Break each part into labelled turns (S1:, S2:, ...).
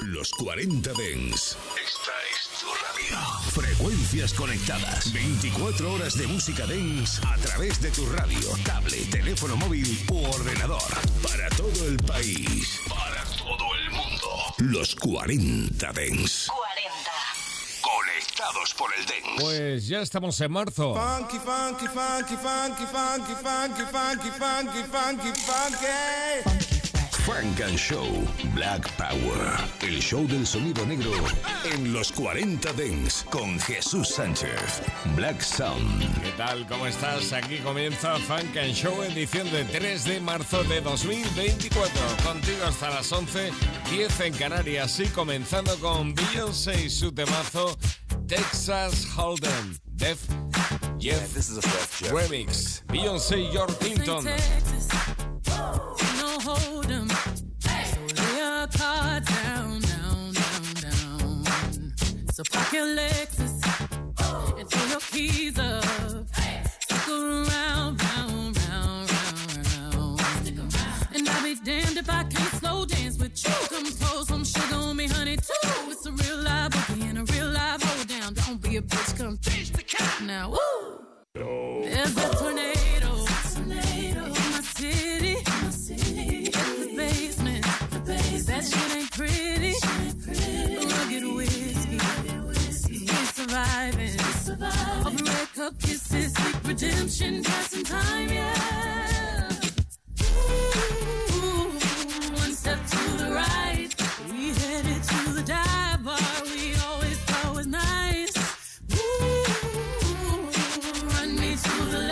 S1: Los 40 Dens. Esta es tu radio. Frecuencias conectadas. 24 horas de música Dens a través de tu radio, tablet, teléfono móvil u ordenador. Para todo el país. Para todo el mundo. Los 40 Dens.
S2: 40.
S1: Conectados por el Dens.
S3: Pues ya estamos en marzo.
S4: Funky, funky, funky, funky, funky, funky, funky, funky, funky, funky.
S1: Funk and Show Black Power. El show del sonido negro en los 40 Dens con Jesús Sánchez. Black Sound.
S3: ¿Qué tal? ¿Cómo estás? Aquí comienza Funk and Show edición de 3 de marzo de 2024. Contigo hasta las 11, 10 en Canarias y comenzando con Beyoncé y su temazo Texas Hold'em. Def Jeff
S5: This is a Def Jeff
S3: Remix. Beyoncé y George Clinton.
S6: Cards down, down, down, down. So park your Lexus and throw your keys up. Stick around, round, round, round, round. And I'll be damned if I can't slow dance with you. Come throw some sugar on me, honey, too. It's a real live boogie and a real live hold down. Don't be a bitch, come change the count now. Woo! There's a tornado, cup kisses, sweet redemption, passing time, yeah. Ooh, one step to the right, we headed to the dive bar. We always thought was nice. Ooh, run me to the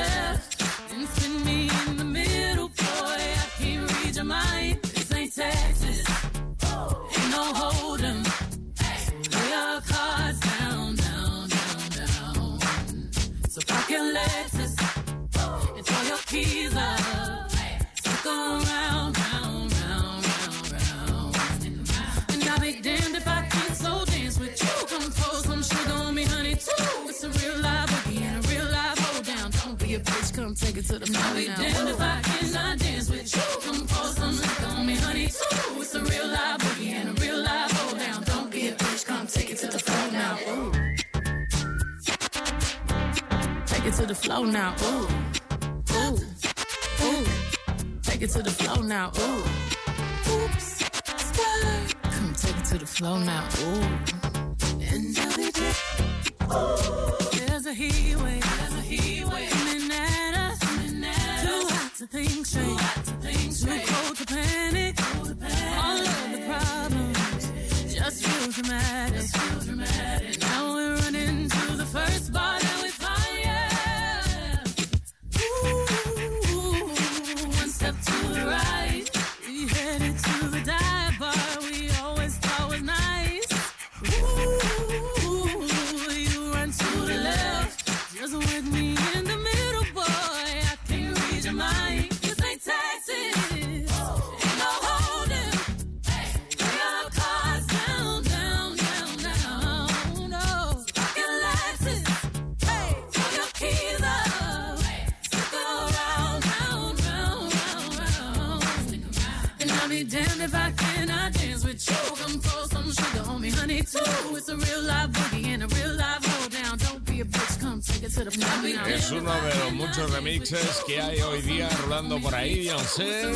S3: Es uno de los muchos remixes que hay hoy día rolando por ahí. Beyoncé,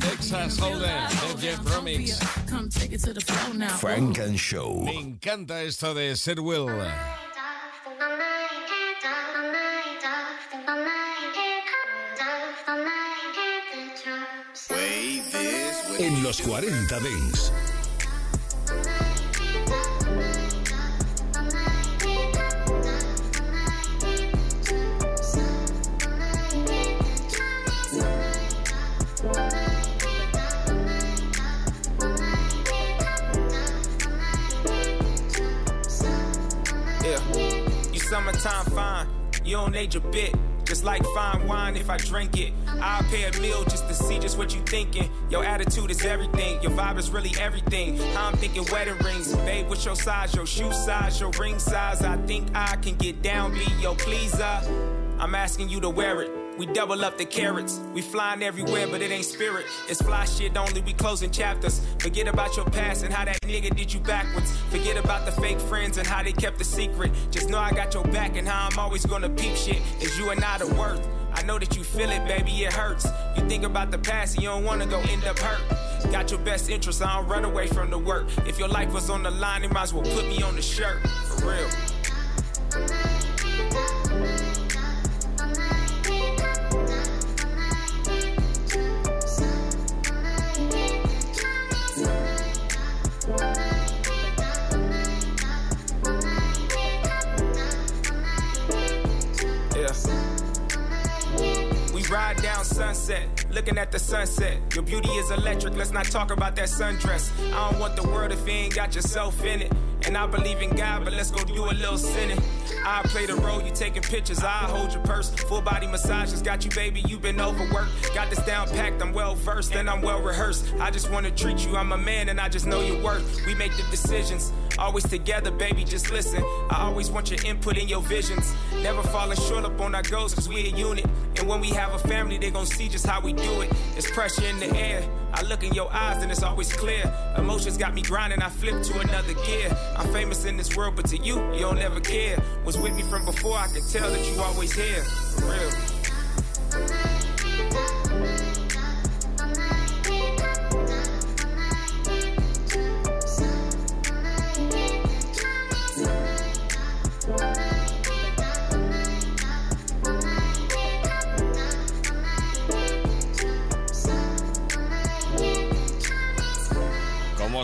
S3: Texas Hold'em, Jeff Remix.
S6: Come take it to the floor now.
S1: Funk and Show.
S3: Me encanta esto de Ser Will.
S1: En los 40 Dens.
S7: Summertime fine. You don't age a bit. Just like fine wine if I drink it. I'll pay a meal just to see just what you thinking. Your attitude is everything. Your vibe is really everything. I'm thinking wedding rings. Babe, what's your size? Your shoe size, your ring size. I think I can get down, be your pleaser. I'm asking you to wear it. We double up the carrots. We flying everywhere, but it ain't spirit. It's fly shit only. We closing chapters. Forget about your past and how that nigga did you backwards. Forget about the fake friends and how they kept the secret. Just know I got your back and how I'm always gonna peep shit. Is you and I the worth? I know that you feel it, baby, it hurts. You think about the past and you don't wanna go end up hurt. Got your best interest, I don't run away from the work. If your life was on the line, you might as well put me on the shirt. For real. Down sunset, looking at the sunset. Your beauty is electric, let's not talk about that sundress. I don't want the world if you ain't got yourself in it. And I believe in God, but let's go do a little sinning. I play the role, you taking pictures, I hold your purse. Full body massages, got you, baby, you been overworked. Got this down packed, I'm well versed, and I'm well rehearsed. I just wanna treat you, I'm a man, and I just know your worth. We make the decisions, always together, baby, just listen. I always want your input in your visions. Never falling short up on our goals, cause we a unit. And when we have a family, they gon' see just how we do it. It's pressure in the air. I look in your eyes and it's always clear. Emotions got me grinding, I flip to another gear. I'm famous in this world, but to you, you don't ever care. Was with me from before, I can tell that you always here. For real.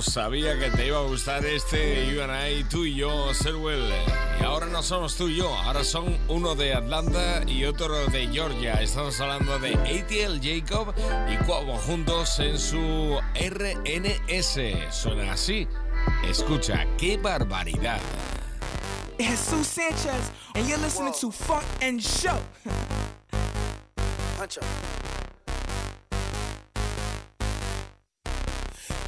S3: Sabía que te iba a gustar este You and I, tú y yo, Selwell. Y ahora no somos tú y yo, ahora son uno de Atlanta y otro de Georgia. Estamos hablando de ATL Jacob y Cuavo juntos en su RNS. Suena así. Escucha, qué barbaridad.
S2: Jesús Sánchez, and you're listening to Funk and Show.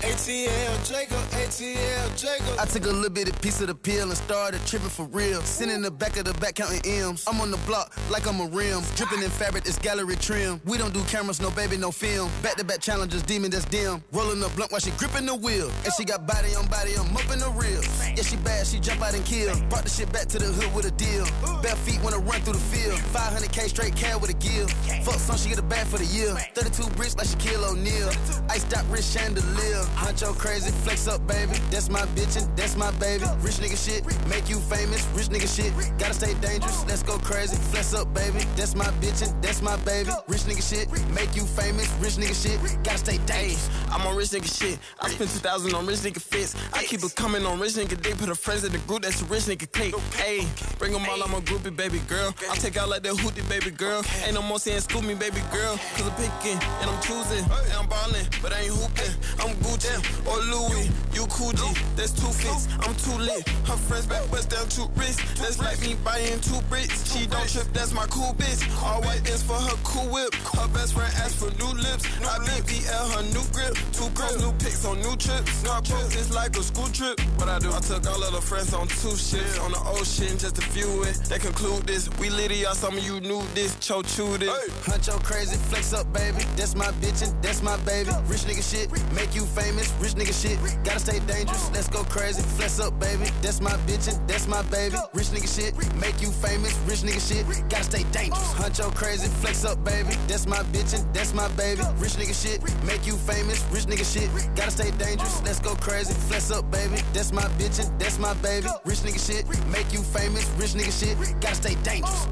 S5: ATL Jacob, ATL Jacob.
S8: I took a little bit of piece of the pill and started tripping for real. Sitting in the back of the back counting M's. I'm on the block like I'm a rim. Dripping in fabric, it's gallery trim. We don't do cameras, no baby, no film. Back to back challenges, demon that's dim. Rolling the blunt while she gripping the wheel. And she got body on body, I'm up in the real. Yeah, she bad, she jump out and kill. Brought the shit back to the hood with a deal. Bare feet wanna run through the field. 500k straight cat with a gill. Fuck some, she get a bag for the year. 32 bricks like Shaquille O'Neal. Iced out wrist chandelier. Huncho crazy, flex up, baby. That's my bitch and that's my baby. Rich nigga shit, make you famous. Rich nigga shit, gotta stay dangerous. Let's go crazy, flex up, baby. That's my bitch and that's my baby. Rich nigga shit, make you famous. Rich nigga shit, gotta stay dangerous.
S5: I'm on rich nigga shit. I spent 2,000 on rich nigga fits. I keep it coming on rich nigga dick. Put a friends in the group that's a rich nigga cake. Hey, bring them all, I'm a groupie, baby girl. I take out like that hootie, baby girl. Ain't no more saying scoop me, baby girl. Cause I'm picking and I'm choosing. And I'm ballin', but I ain't hooping. I'm Gucci or oh Louis. You cool G, that's two fits. I'm too lit. Her friends back west down two wrists. That's like me buying two bricks. She don't trip, that's my cool bitch. All white is for her cool whip. Her best friend asked for new lips. I been BL her new grip. Two girls, new pics on new trips. Car trips, it's like a school trip. What I do, I took all of the friends on two ships. On the ocean, just to view it. They conclude this. We litty, y'all, some of you knew this. Cho chewed it. Hey.
S8: Huncho crazy, flex up, baby. That's my bitch and that's my baby. Rich nigga shit, make you famous. Rich nigga shit, gotta stay dangerous. Let's go crazy, flex up, baby. That's my bitch and that's my baby. Rich nigga shit, make you famous. Rich nigga shit, gotta stay dangerous. Huncho crazy, flex up, baby. That's my bitch and that's my baby. Rich nigga shit, make you famous. Rich nigga shit, gotta stay dangerous. Let's go crazy, flex up, baby. That's my bitch and that's my baby. Rich nigga shit, make you famous. Rich nigga shit, gotta stay dangerous.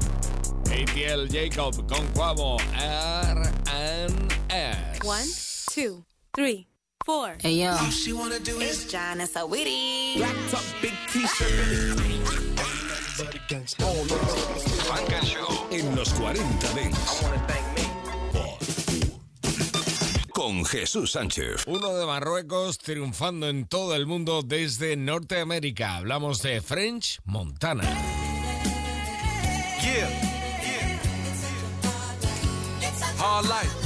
S3: ATL Jacob con Quavo R&S.
S9: One, two, three, four.
S10: Hey yo,
S5: All she wanna do is
S9: John and
S5: black top, big t-shirt.
S1: Funk and Show en los 40 Dents. Con Jesús Sánchez.
S3: Uno de Marruecos triunfando en todo el mundo desde Norteamérica. Hablamos de French Montana.
S11: Yeah, yeah. Hard life.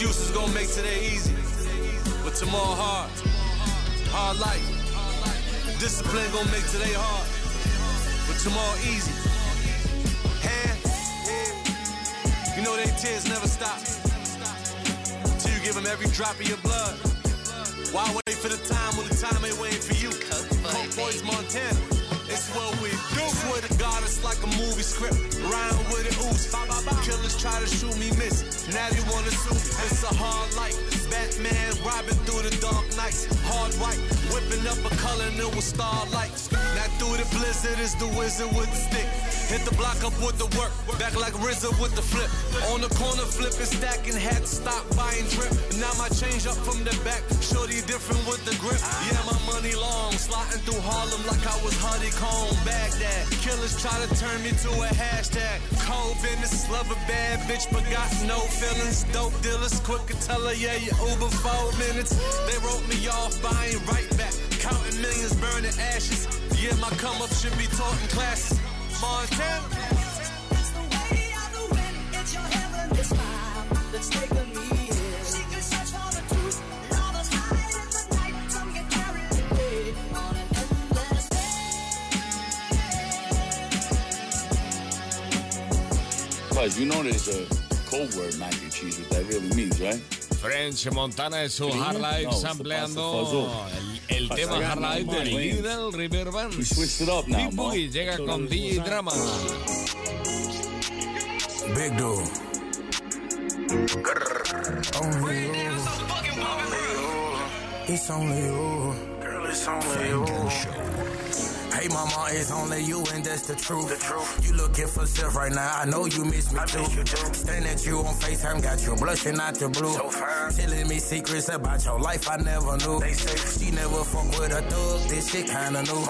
S11: Excuses gonna make today easy, but tomorrow hard. Hard life. Discipline gonna make today hard, but tomorrow easy. Hand You know they tears never stop. Till you give them every drop of your blood. Why wait for the time when the time ain't waiting for you? Coke Boys, Montana. It's what we do. Swear to God, it's like a movie script. Ryan with it ooze. Killers try to shoot me, miss. Now you wanna sue me. It's a hard life. Batman robbing through the dark nights. Hard white, whipping up a color and it was starlight. Now through the blizzard is the wizard with the stick. Hit the block up with the work. Back like RZA with the flip. On the corner, flipping, stacking hats. Stop buying drip. Now my change up from the back. Shorty different with the grip. Yeah, my money long. Sliding through Harlem like I was honeycomb. Baghdad. Killers try to turn me to a hashtag. Cold business, love a bad bitch, but got no feelings. Dope dealers, quick to tell her, yeah, you Uber four minutes. They wrote me off, but I ain't right back. Counting millions, burning ashes. Yeah, my come up should be taught in classes. Montana.
S6: Let's take a meal. Secret search for the truth. Lovers hide in the night. Some get carried away on an endless
S10: Buzz, you know there's a code word mac and cheese, what that really means, right?
S3: French Montana es su Hard Life
S10: no,
S3: sampleando el, el tema Hard Life de
S10: mal, güey.
S3: Little River Band.
S10: We switched it up now,
S3: Big. Boogie llega con DJ Drama.
S12: Big dude. Only you. It's only you. Girl, it's only you. Hey mama, it's only you and that's the truth. The truth. You looking for self right now. I know you miss me too. Staring at you on FaceTime, got you blushing out the blue. Telling me secrets about your life I never knew. They say she never fuck with a thug. This shit kinda new.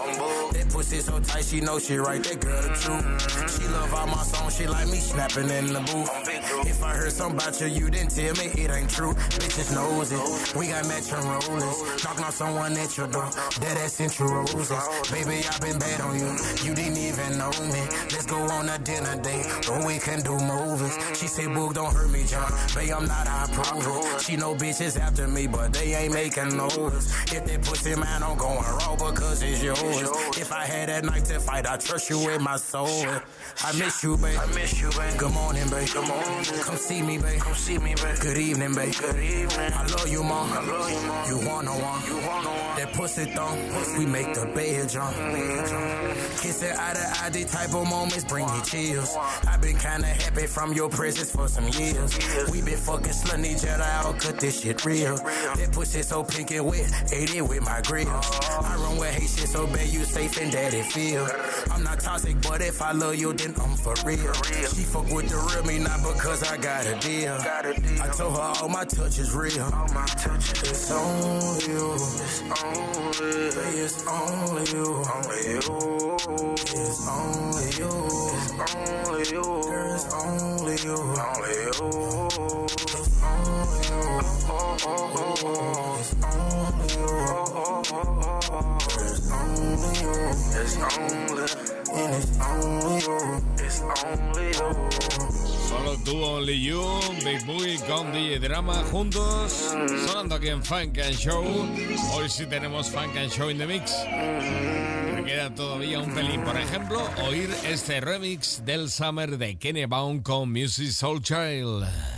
S12: That pussy so tight, she know she right. That girl the truth. She love all my songs, she like me snapping in the booth. If I heard something about you, you didn't tell me it ain't true. Bitches knows it. We got matching rollers. Knocking off someone at your door. That ass sent you roses. Baby, I've been bad on you. You didn't even know me. Let's go on a dinner date. Or we can do movies. She said, Boog, don't hurt me, John. Babe, I'm not, I approve. She know bitches after me, but they ain't making noise. If that pussy man, I'm going raw because it's yours. If I had that knife to fight, I trust you with my soul. I miss you, babe. I miss you, babe. Good morning, babe. Good morning. Come see me, babe. Come see me, babe. Good evening, babe. Good evening. I love you, mom. I love you, mom. You wanna one. You wanna one. That pussy thumb. We make the bed jump. Kissing eye to eye, these type of moments bring me chills. I've been kinda happy from your presence for some years. We been fucking slutting each other out, cut this shit real. That pussy so pink and wet, ate it with my grill. I run with hate shit so bad, you safe and daddy feel. I'm not toxic, but if I love you, I'm for real. She fuck with the real me, not because I got a deal. I told her all my touch is real. All my touch is on you. It's only, it's only you. Only you. It's only you. It's only you.
S3: Con DJ Drama juntos, sonando aquí en Funk and Show. Hoy sí tenemos Funk and Show in the Mix. Me queda todavía un pelín, por ejemplo, oír este remix del Summer de Kenny Baum con Music Soul Child.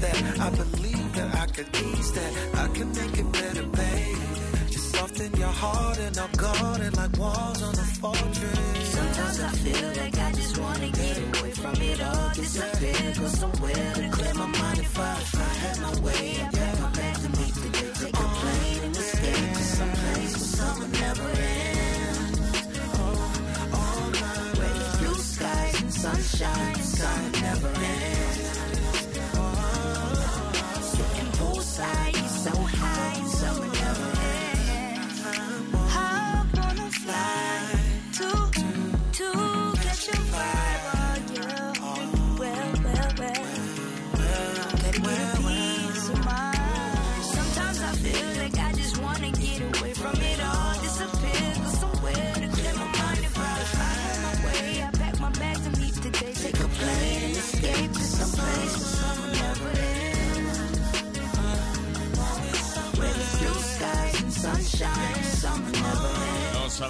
S13: That, I believe that I could ease that. I can make it better, babe. Just soften your heart and I'll guard it like walls on a fortress.
S14: Sometimes I feel like I just wanna get away from it all. Disappear, go somewhere to clear my mind. If I, if I had my way, I'd pack my bags and meet the day. Take a plane and escape to some place where summer never ends. All night, blue skies and sunshine, summer never ends.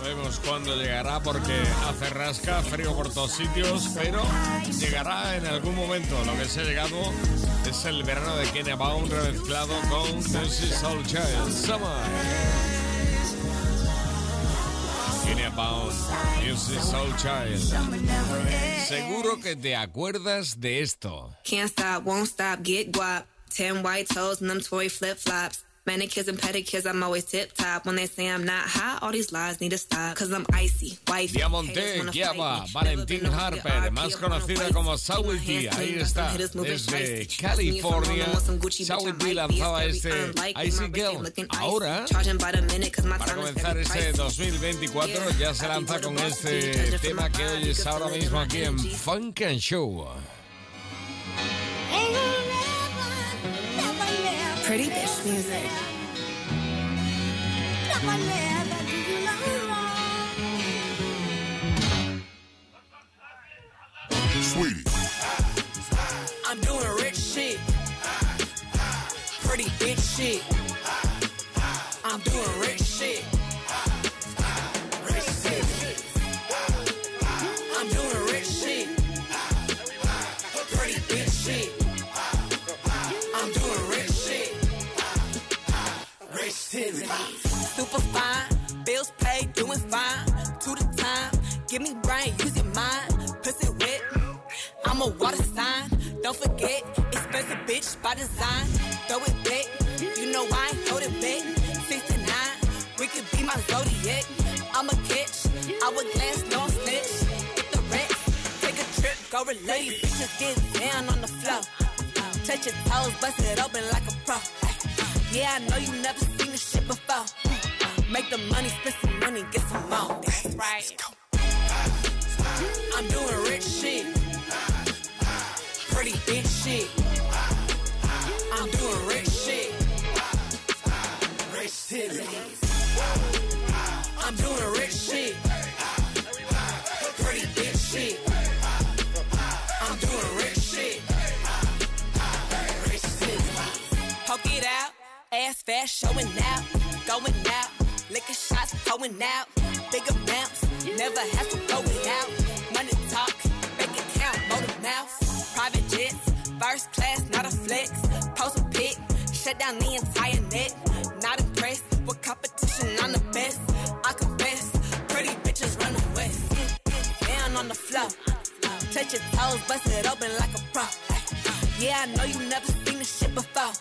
S3: Sabemos cuándo llegará porque hace rasca, frío por todos sitios, pero llegará en algún momento. Lo que se ha llegado es el verano de Kenya Baum remezclado con Music Soul Child Summer. Kenya Baum, Music Soul Child. Seguro que te acuerdas de esto.
S15: Can't stop, won't stop, get guap. Ten white toes and them toy flip flops. Manicures and pedicures, I'm always tip top. When they say I'm not hot, all these lies need to stop. Cause I'm icy, wifey.
S3: Diamonte, Guiaba, Valentín Harper, más conocida como Sawiti, ahí está, desde California. Sawiti lanzaba este Icy Girl. Ahora, para comenzar este 2024, ya se lanza con este tema que oyes ahora mismo aquí en Funk and Show.
S15: Pretty bitch music.
S16: Sweetie.
S17: I'm doing rich shit. Pretty bitch shit. I'm doing rich Brain, use your mind. Pussy wet. Mm, I'm a water sign. Don't forget, expensive bitch by design. Throw it back. You know I ain't hold it back. 69. We could be my zodiac. I'm a catch. Hourglass, no snitch. Get the rest. Take a trip, go relate. Bitches get down on the floor. Touch your toes, bust it open like a pro. Yeah, I know you never seen this shit before. Make the money, spend some money, get some more. That's right. I'm doing rich shit. Pretty bitch shit. I'm doing rich shit. Rich shit. I'm doing rich shit. Pretty bitch shit. I'm doing rich shit. Rich shit. Poke it out, ass fast showing out, going out, licking shots, going out, big amounts, never have to go without. First class, not a flex, post a pic, shut down the entire net. Not impressed with competition, I'm the best. I confess, pretty bitches run the west. Down on the floor, touch your toes, bust it open like a pro. Yeah, I know you never seen this shit before.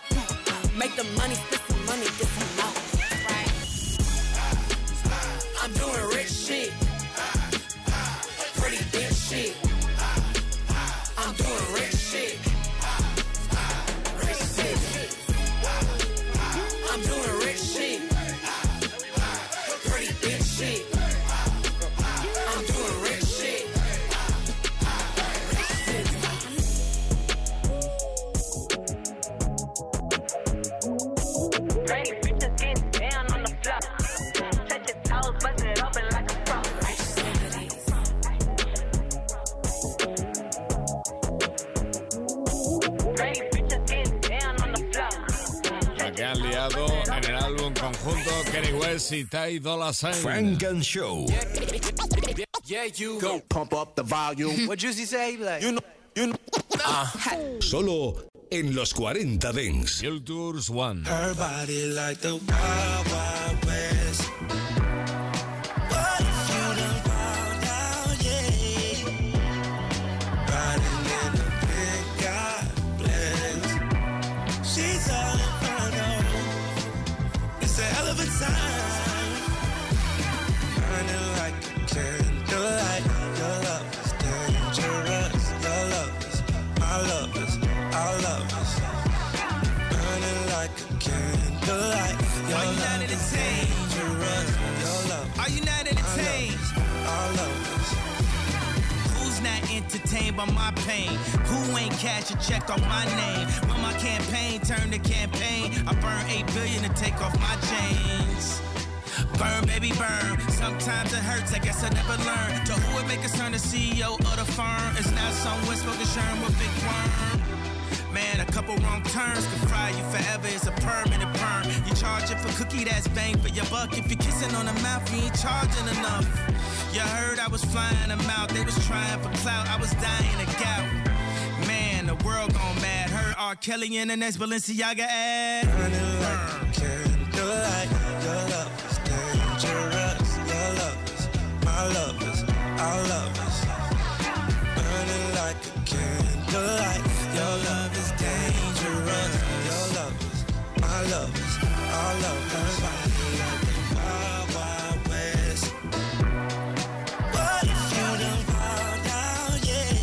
S17: Make the money, spend some money, get some more. I'm doing rich shit. Pretty bitch shit. I'm doing rich shit.
S3: Álbum conjunto Kenny West y Ty Dolla Sign.
S1: Frank and Show.
S11: Yeah, you go pump up the volume. What Juicy say? Like, you know, you know. Uh.
S1: Solo en los 40 Dents.
S3: Hill Tours One.
S4: Her body like the wild, wild west.
S16: Entertained by my pain? Who ain't cash a check off my name? When my campaign turned to campaign, I burned eight billion to take off my chains. Burn, baby, burn. Sometimes it hurts, I guess I never learned. To who would make us turn the CEO of the firm? It's now someone smoking sherm with big worm. Man, a couple wrong turns can fry you forever. It's a permanent perm. You charge it for cookie, that's bang for your buck. If you're kissing on the mouth, you ain't charging enough. You heard I was flying them out. They was trying for clout. I was dying of gout. Man, the world gone mad. Heard R. Kelly in the next Balenciaga ad.
S4: burning like a candlelight. Your love is dangerous. Your love is my love is our love is burning like a candlelight. Your love is dangerous. Your love is my love is our love is like the wild, wild west. What if you done found out, yeah?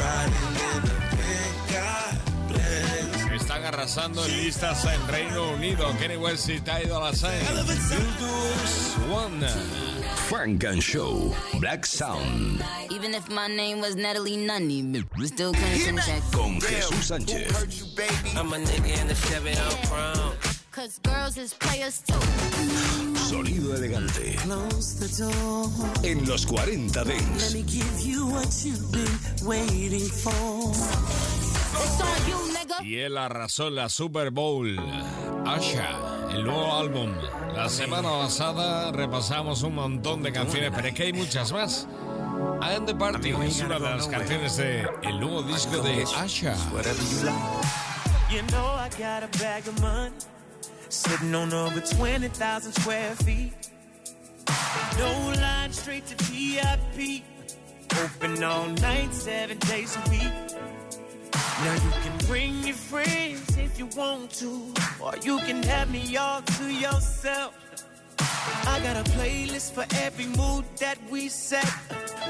S4: Riding in a big God bless.
S3: Están arrasando en listas en Reino Unido. Kenny West y. Hill Tours One.
S1: Frank and Show. Black Sound.
S18: Even if my name was Natalie Nunny, we still couldn't send checks.
S1: Con Jesús Sánchez.
S13: I'm a nigga in the Chevy on chrome.
S18: Cause girls is players too.
S1: Sonido elegante.
S13: Close the door.
S1: En los 40
S13: Let
S1: Dents.
S13: me give you what you've been waiting for.
S18: It's on you, nigga.
S3: Y él arrasó en la Super Bowl. Asha, el nuevo álbum. La semana pasada repasamos un montón de canciones, pero es que hay muchas más. I Am the Party es una de las canciones de el nuevo disco de Asha.
S19: You know I got a bag of money sitting on over 20,000 square feet. No line straight to VIP. Open all night, seven days a week. Now you can bring your friends if you want to, or you can have me all to yourself. I got a playlist for every mood that we set,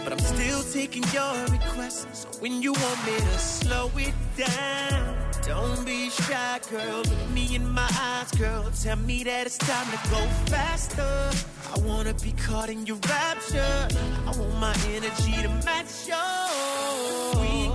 S19: but I'm still taking your requests. So when you want me to slow it down, don't be shy, girl. Look me in my eyes, girl. Tell me that it's time to go faster. I wanna be caught in your rapture. I want my energy to match yours.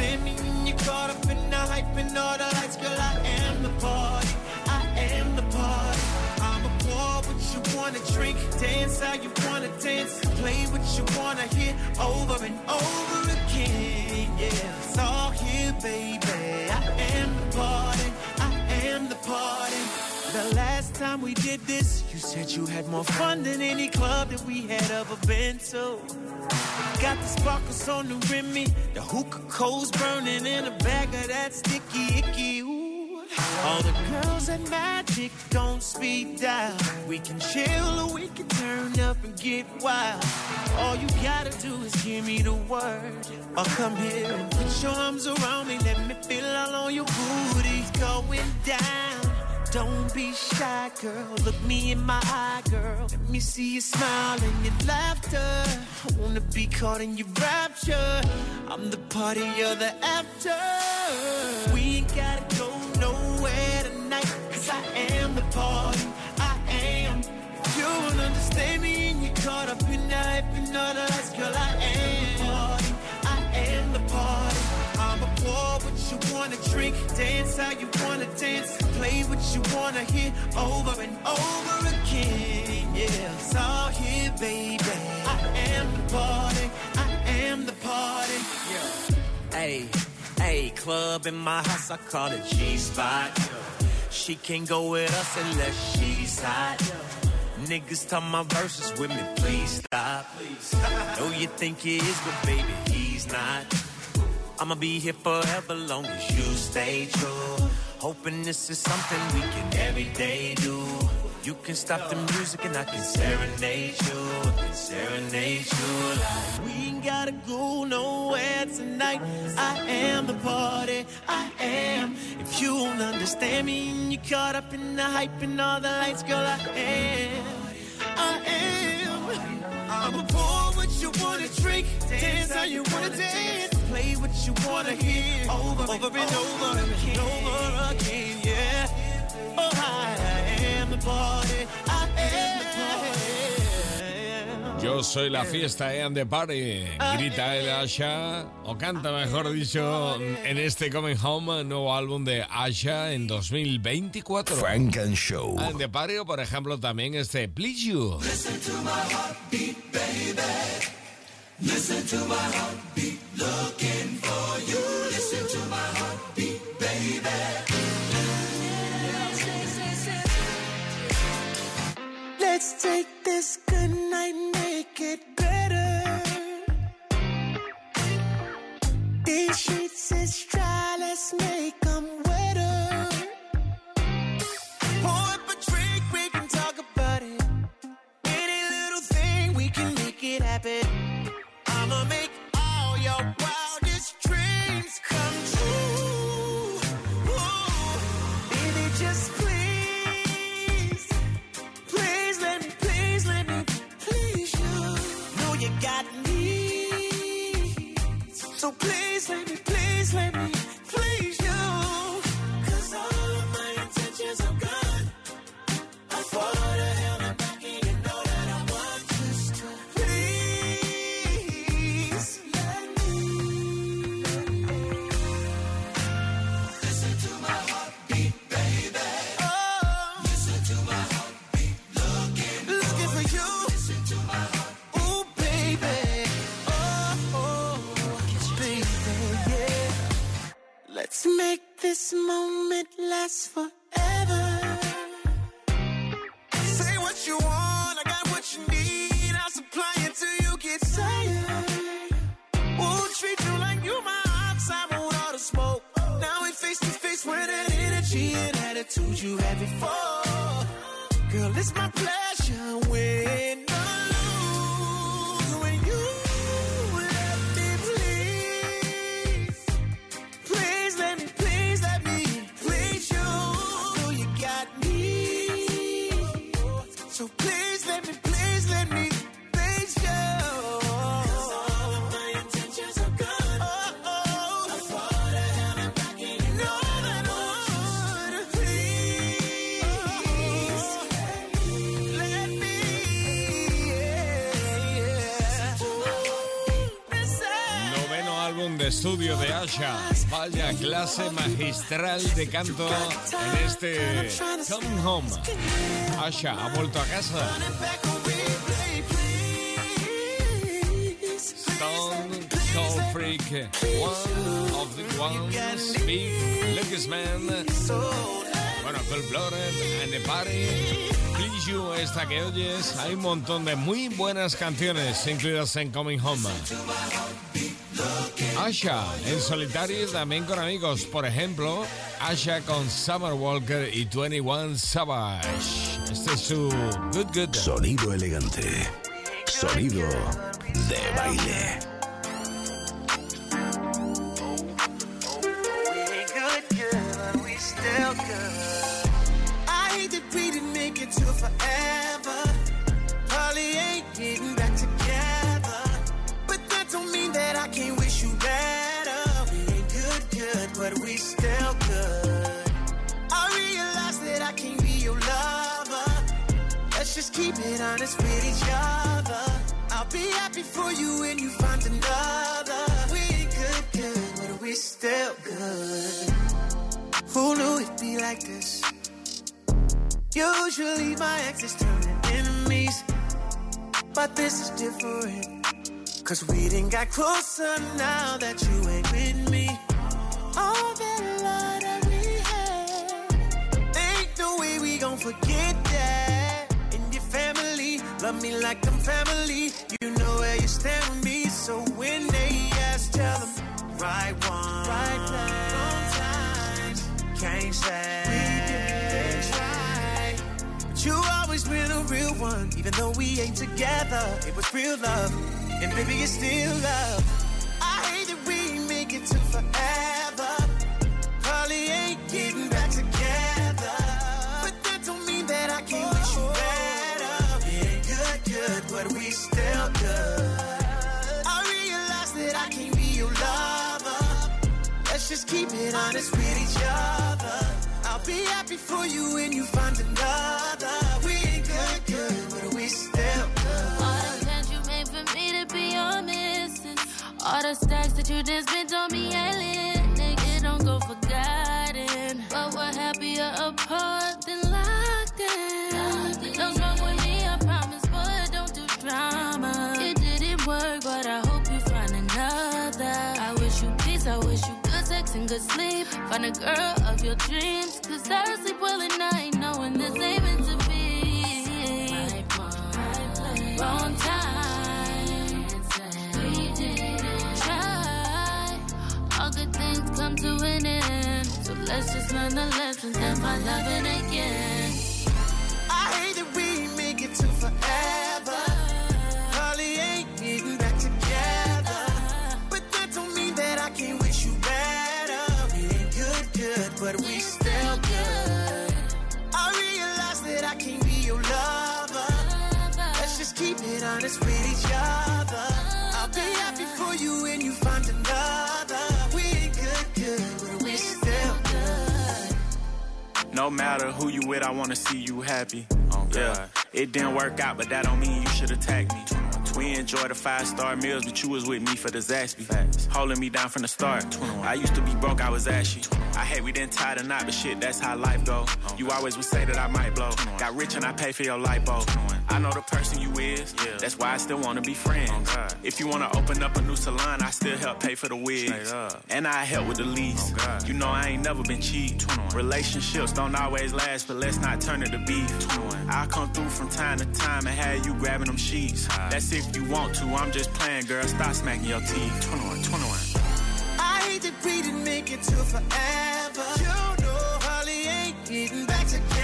S19: When you're caught up in the hype and all the lights, girl, I am the party. I am the party. I'ma pour what you wanna drink, dance how you wanna dance, play what you wanna hear over and over again. Yeah, it's all here, baby. I am the party. I am the party. The last time we did this, you said you had more fun than any club that we had ever been to. Got the sparkles on the rimmy, the hookah coals burning in a bag of that sticky icky. Ooh. All the girls at Magic don't speed dial. We can chill or we can turn up and get wild. All you gotta do is give me the word. Or come here and put your arms around me. Let me feel all on your booty going down. Don't be shy, girl. Look me in my eye, girl. Let me see you smile and your laughter. I wanna be caught in your rapture. I'm the party, you're the after. We ain't gotta go nowhere tonight, cause I am the party. I am. You don't understand me and you're caught up in the hype and all the lights, girl, I drink, dance how you wanna dance, play what you wanna hear over and over again. Yeah, it's all here, baby. I am the party. I am the party. Yeah. Hey, hey, club in my house, I call it G spot. She can't go with us unless she's hot. Niggas tell my verses with me, please stop. Know you think he is, but baby, he's not. I'ma be here forever, long as you stay true. Hoping this is something we can every day do. You can stop the music and I can serenade you, I can serenade you. Like we ain't gotta go nowhere tonight. I am the party, I am. If you don't understand me and you're caught up in the hype and all the lights, girl, I am. I am. I'ma pour what you wanna drink, dance how you wanna dance, play what you wanna hear, over, over and over and over again, yeah. Oh, I am the party, I am the party.
S3: Yo soy la fiesta, I am the party. Grita el Asha, o canta mejor dicho, en este Coming Home, nuevo álbum de Asha en 2024.
S1: Frank and Show.
S3: And the Party, o por ejemplo también este Please You.
S4: Listen to my heartbeat, baby. Listen to my heartbeat, looking for you. Listen to my heartbeat, baby.
S19: Let's take this good night,
S3: estudio de Asha. Vaya clase magistral de canto en este Come Home. Asha ha vuelto a casa. Stone Soul Freak, one of the ones, big, luckiest man. Bueno, Cold Blooded and the Party. Please You, esta que oyes. Hay un montón de muy buenas canciones incluidas en Coming Home. Asha en solitario también con amigos. Por ejemplo, Asha con Summer Walker y 21 Savage. Este es su Good Good.
S1: Sonido elegante. Sonido de baile.
S19: Keep it honest with each other. I'll be happy for you when you find another. We ain't good, good, but we still good. Who knew it'd be like this? Usually my exes turn to enemies, but this is different. Cause we didn't got closer now that you ain't with me. All that love that we had, ain't no way we gon' forget that. And your family, love me like I'm family. You know where you stand with me. So when they ask, tell them, right one, right time, wrong time. Can't say we didn't try. But you always been a real one, even though we ain't together. It was real love, and baby, it's still love. Just keep it honest with each other. I'll be happy for you when you find another. We ain't good, good, but we still good.
S20: All the plans you made for me to be your missus. All the stacks that you just spent on me lit. Nigga, don't go forgotten. But we're happier apart than locked in. Good sleep. Find a girl of your dreams. Cause I sleep well at night, knowing this ain't meant to be. Wrong time. We didn't try. All good things come to an end. So let's just learn the lessons and find loving again.
S19: I hate that we make it to forever. Honest with each other. I'll be happy for you when you find another. We ain't good, good, but we still good.
S21: No matter who you with, I wanna see you happy. yeah, it didn't work out, but that don't mean you should attack me. We enjoy the five star meals, but you was with me for the Zaxby. Holding me down from the start. I used to be broke, I was ashy. I hate we didn't tie the knot, but shit, that's how life go. You always would say that I might blow. Got rich and I pay for your lipo. I know the person you is, Yeah. that's why I still wanna be friends. If you wanna open up a new salon, I still help pay for the wigs. And I help with the lease. You know I ain't never been cheap. Relationships don't always last, but let's not turn it to beef. I'll come through from time to time and have you grabbing them sheets. That's if you want to, I'm just playing, girl. Stop smacking your teeth. 21, 21.
S19: I hate that we didn't make it to forever. You know, Holly ain't getting back together.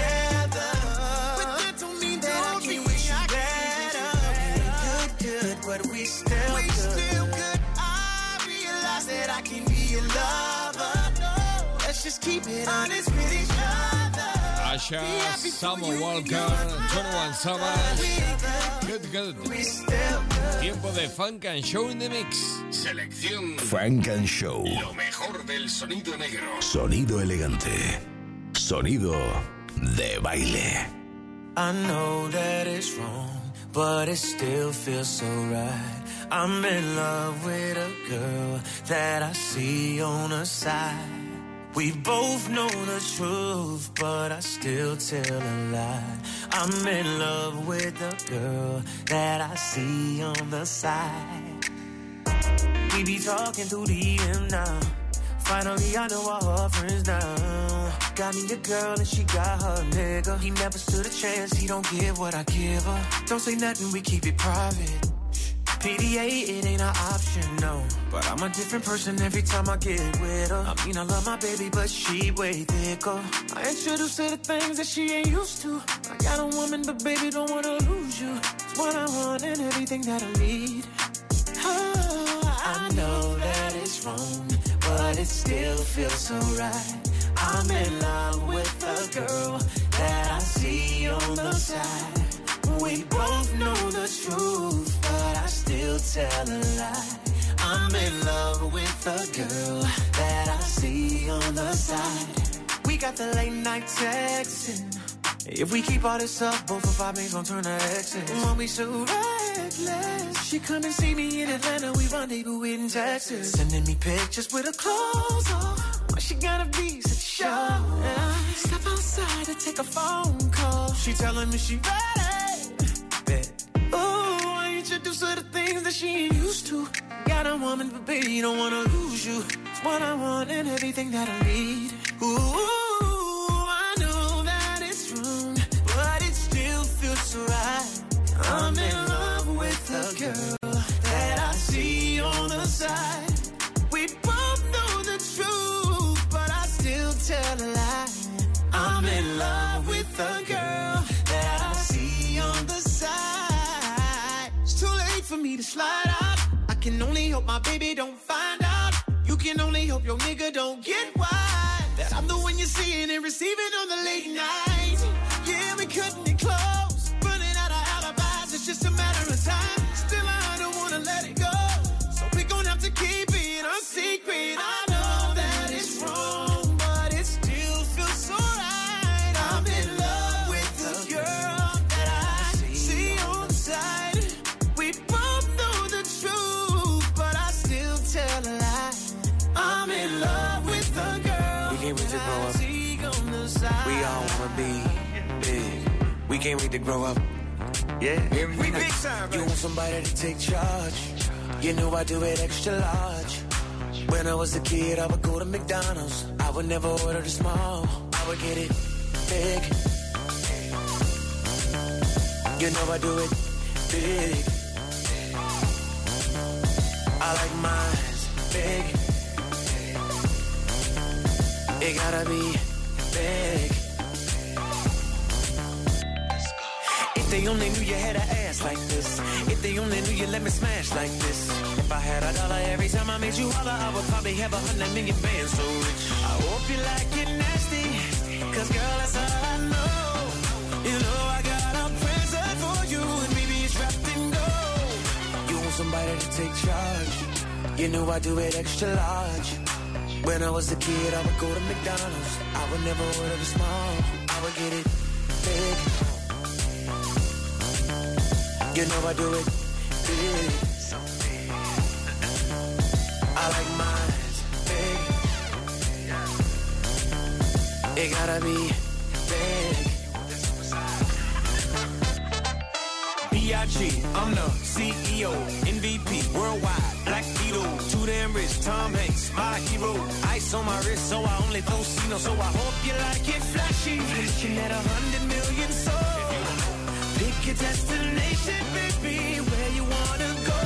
S3: Asha, Samuel Walker, 21 Savage, Good Good. Tiempo de Funk and Show in the Mix.
S1: Selección Funk and Show. Lo mejor del sonido negro. Sonido elegante. Sonido de baile.
S13: I know that it's wrong, but it still feels so right. I'm in love with a girl that I see on the side. We both know the truth, but I still tell a lie. I'm in love with the girl that I see on the side. We be talking through DM now. Finally, I know all her friends now. Got me a girl and she got her nigga. He never stood a chance, he don't give what I give her. Don't say nothing, we keep it private. PDA, it ain't an option, no. But I'm a different person every time I get with her. I mean, I love my baby, but she way thicker. I introduced her to things that she ain't used to. I got a woman, but baby, don't wanna lose you. It's what I want and everything that I need. Oh, I know that it's wrong, but it still feels so right. I'm in love with a girl that I see on the side. We both know the truth, but I still tell a lie. I'm in love with a girl that I see on the side. We got the late night texting. If we keep all this up, both of our names gon' turn to exes. When we so reckless, she come and see me in Atlanta. We rendezvous in Texas. Sending me pictures with her clothes off. Why she gotta be such a show? Step outside to take a phone call. She telling me she ready. Ooh, I introduce her to things that she ain't used
S19: to. Got a woman, but baby, don't wanna lose you. It's what I want and everything that I need. Ooh, I know that it's wrong, but it still feels so right. I'm in love with a girl that I see on the side. We both know the truth, but I still tell a lie. I'm in love with a girl slide out. I can only hope my baby don't find out. You can only hope your nigga don't get wise. That I'm the one you're seeing and receiving on the late night. Yeah, we cutting We
S13: all wanna be big. We can't wait to grow up. Yeah.
S19: We big time,
S13: You want somebody to take charge. You know I do it extra large. When I was a kid, I would go to McDonald's. I would never order the small. I would get it big. You know I do it big. I like mine big. It gotta be big. If they only knew you had an ass like this. If they only knew you let me smash like this. If I had a dollar every time I made you holler, I would probably have a hundred million bands so rich. I hope you like it nasty. Cause girl, that's all I know. You know I got a present for you, and maybe it's wrapped in gold. You want somebody to take charge. You know I do it extra large. When I was a kid, I would go to McDonald's. I would never order the small. I would get it big. You know I do it big. I like mine big. It gotta be big.
S19: B.I.G. I'm the CEO, MVP, worldwide, Black Beetle, too damn rich, Tom Hanks, my hero. Ice on my wrist, so I only throw Cino, so I hope you like it flashy. Fishing at a hundred million souls. Pick your destination, baby, where you wanna go.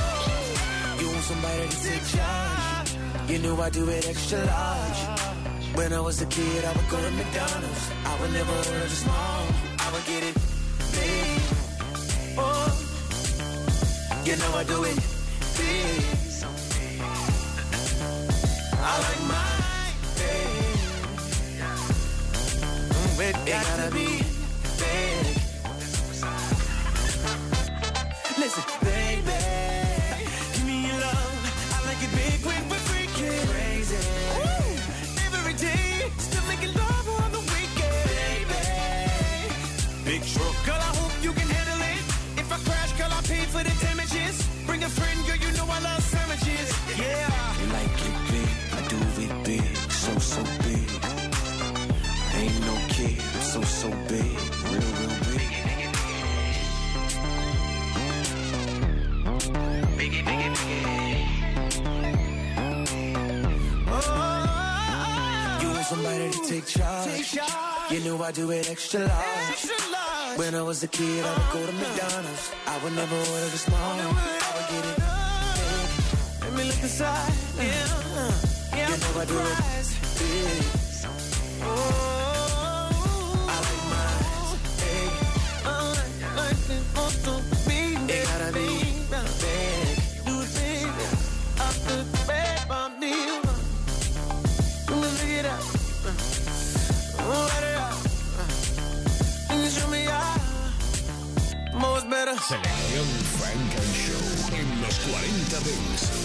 S13: You want somebody to take charge. You know I do it extra large. When I was a kid, I would go to McDonald's. I would never order small. I would get it big. Oh, you know I do it I like It gotta be big.
S19: Listen, baby, give me your love. I like it big we're freaking crazy. Every day, still making love on the weekend, baby. Big truck, girl, I hope you can handle it. If I crash, girl, I pay for the damages. Bring a friend, girl, you Know I
S13: do it extra large. When I was a kid, I would go to McDonald's. I would never order the small. I would get it big.
S19: Let me look inside. Yeah. Yeah.
S13: You know I do it big. I
S19: oh.
S1: Frank and Show en los 40 Dents.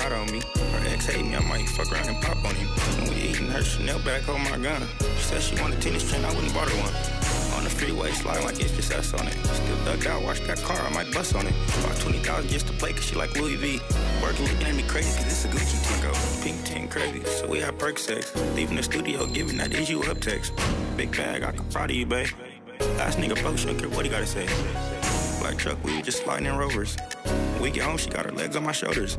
S22: Knot on me. Her ex hate me, I might fuck around and pop on him. When we eating her Chanel back on oh my gun. She said she want a tennis chain, I wouldn't bought her one. On the freeway, sliding like it's just us on it. Still duck out, watch that car, I might bust on it. About 20,000 just to play, cause she like Louis V. Work looking at me crazy, cause it's a Gucci tango. Pink tank crazy, so we have perk sex. Leaving the studio, giving that is you up text. Big bag, I can proud of you, babe. Last nigga she don't care what he gotta say. Black truck, we just sliding in rovers. When we get home, she got her legs on my shoulders.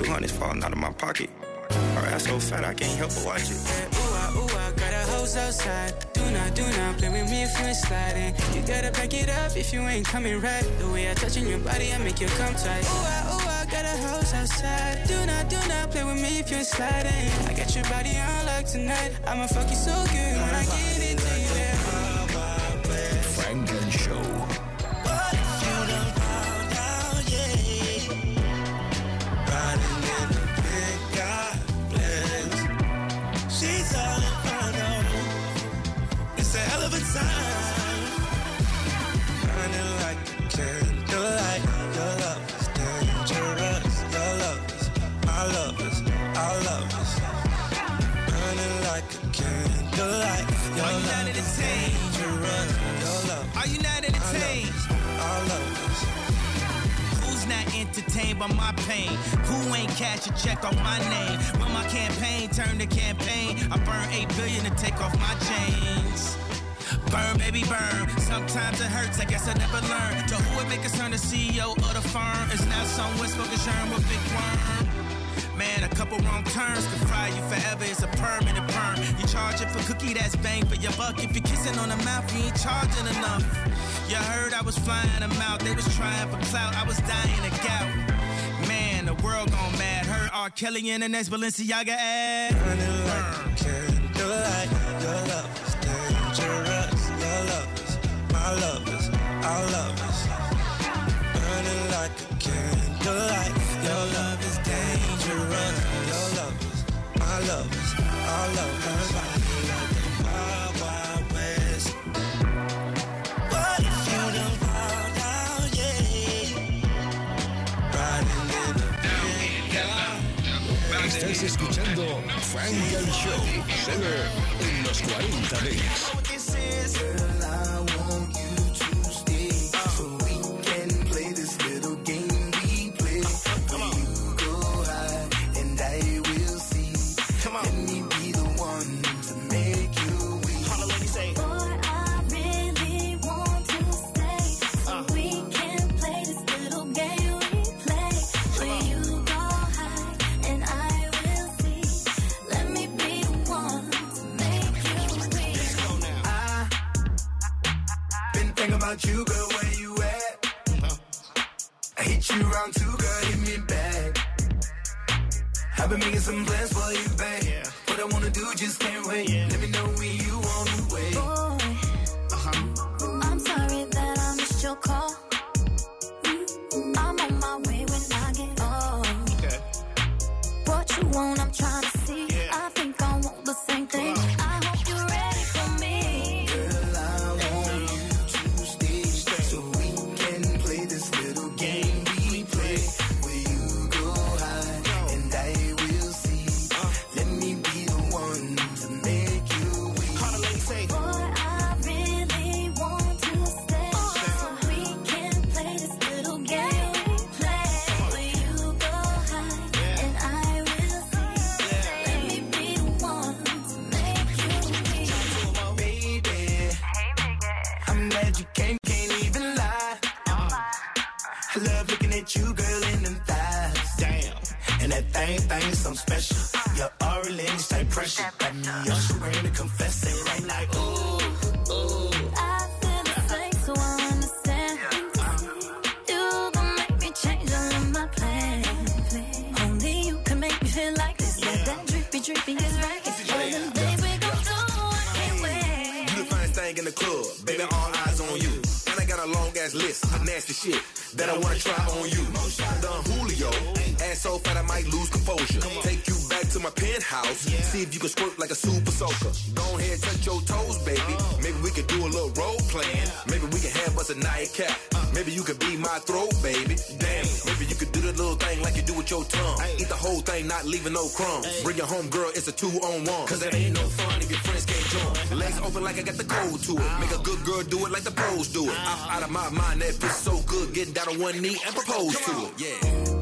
S22: Blue honey's falling out of my pocket. Her ass so fat, I can't help but watch it.
S23: Ooh, I, ooh, I got a house outside. Do not, do not play with me if you ain't sliding. You gotta back it up if you ain't coming right. The way I touch on your body, I make you come tight. Ooh, I, ooh, I got a house outside. Do not, do not play with me if you ain't sliding. I got your body on lock tonight. I'ma fuck you so good when I get
S7: cash a check off my name? When my campaign turned to campaign, I burned eight billion to take off my chains. Burn, baby, burn. Sometimes it hurts, I guess I never learned. To who would make us turn the CEO of the firm is now somewhere smoking sherm with big worm. Man, a couple wrong turns could fry you forever. It's a permanent perm. You charge it for cookie, that's bang for your buck. If you're kissing on the mouth, you ain't charging enough. You heard I was flying them out. They was trying for clout. I was dying of gout. Man, the world gone mad. R. Kelly in the next Balenciaga ad.
S4: burning like a candlelight. Your love is dangerous. Your love is my love is our love is burning like a candlelight. Your love is dangerous. Your love is my love is our love is
S1: Estás escuchando Frank and Show, solo en los 40 Dents.
S24: About you,
S25: my penthouse. Yeah. See
S26: if you can squirt like a super soaker. Go ahead, touch your toes, baby. Oh. Maybe we could do a little role playing. Yeah. Maybe we could have us a nightcap. Uh. Maybe you could be my throat, baby. Damn. Maybe you could do the little thing like you do with your tongue. Ay. Eat the whole thing, not leaving no crumbs. Ay. Bring it home, girl. It's a two on one. Cause it ain't no fun if your friends can't join. Legs open like I got the cold to it. Make a good girl do it like the pros do it. I'm out of my mind. That bitch so good. Getting down on one knee and propose to
S27: on.
S19: it.
S21: Yeah.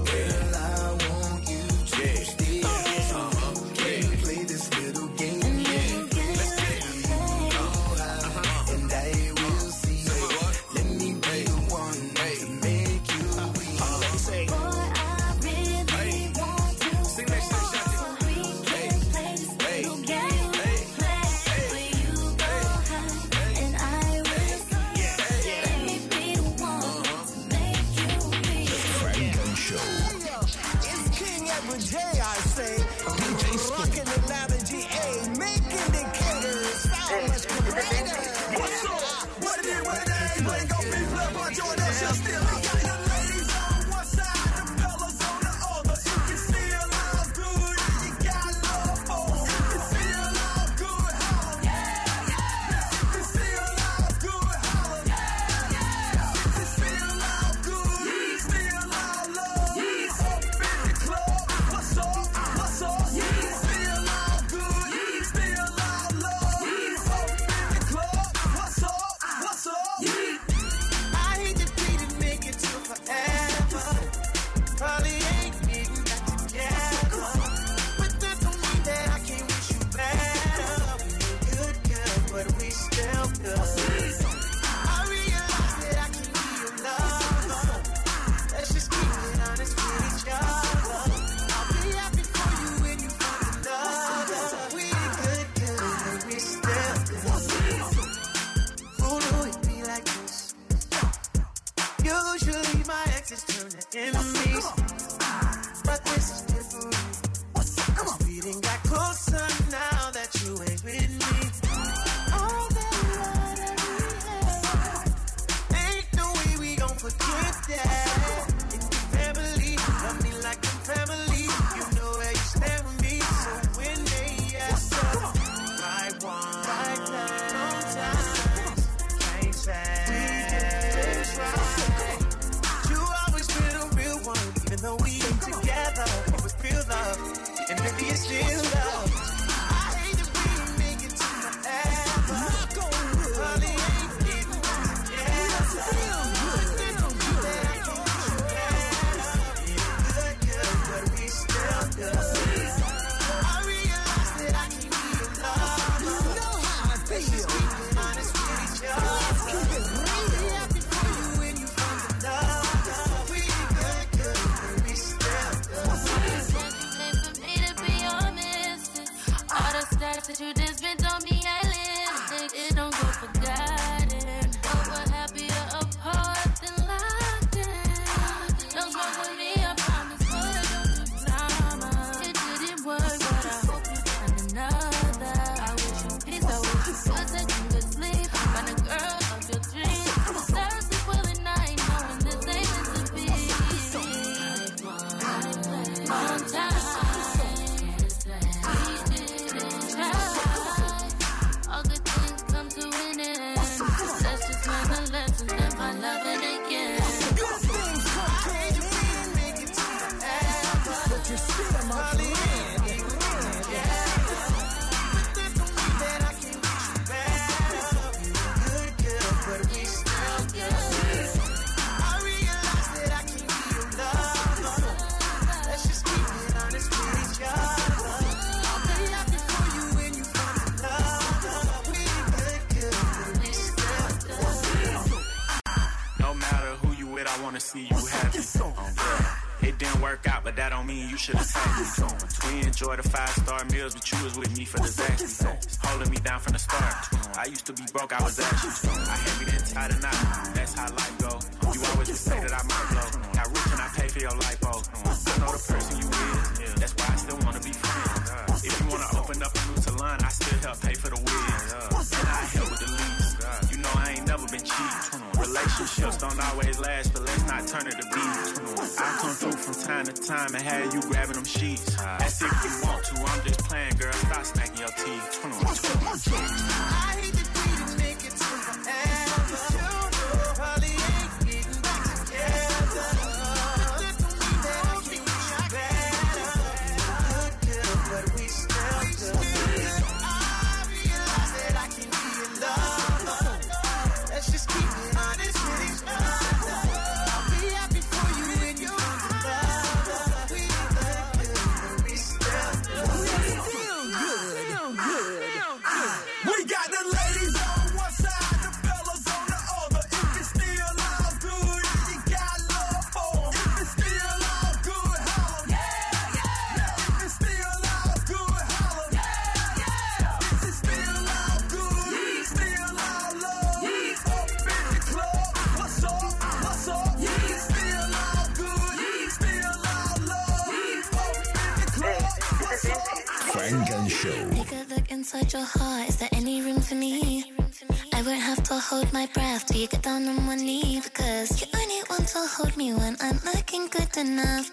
S21: Last, but let's not turn it to beef. I come through from time to time and have you grabbing them sheets. That's if you want to. I'm just playing, your
S28: heart. Is there any room for me? I won't have to hold my breath till you get down on one knee because you only want to hold me when I'm looking good enough.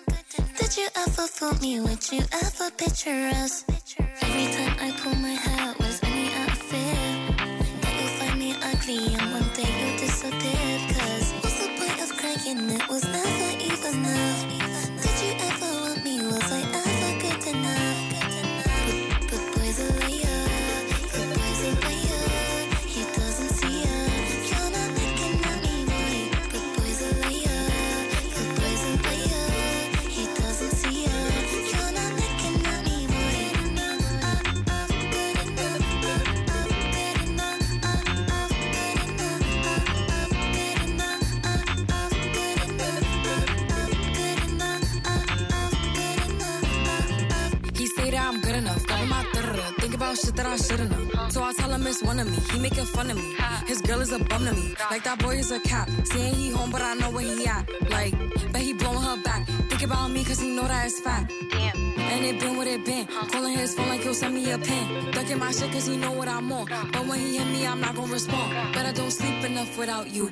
S28: Did you ever fool me? Would you ever picture us? Every time I pull my hair, was only out of fear that you'll find me ugly and one day you'll disappear. Cause what's the point of crying? It was never even enough. Did you ever want me? Was I ever good enough?
S24: Shit that I should've known. So I tell him it's one of me. He making fun of me. His girl is a bum to me. Like that boy is a cap. Saying he home, but I know where he at. Like, but he blowing her back. Think about me, cause he know that it's fat. Damn. And it been what it been. Calling his phone like he'll send me a pin. Ducking my shit cause he know what I'm on. But when he hit me, I'm not gonna respond. But I don't sleep enough without you.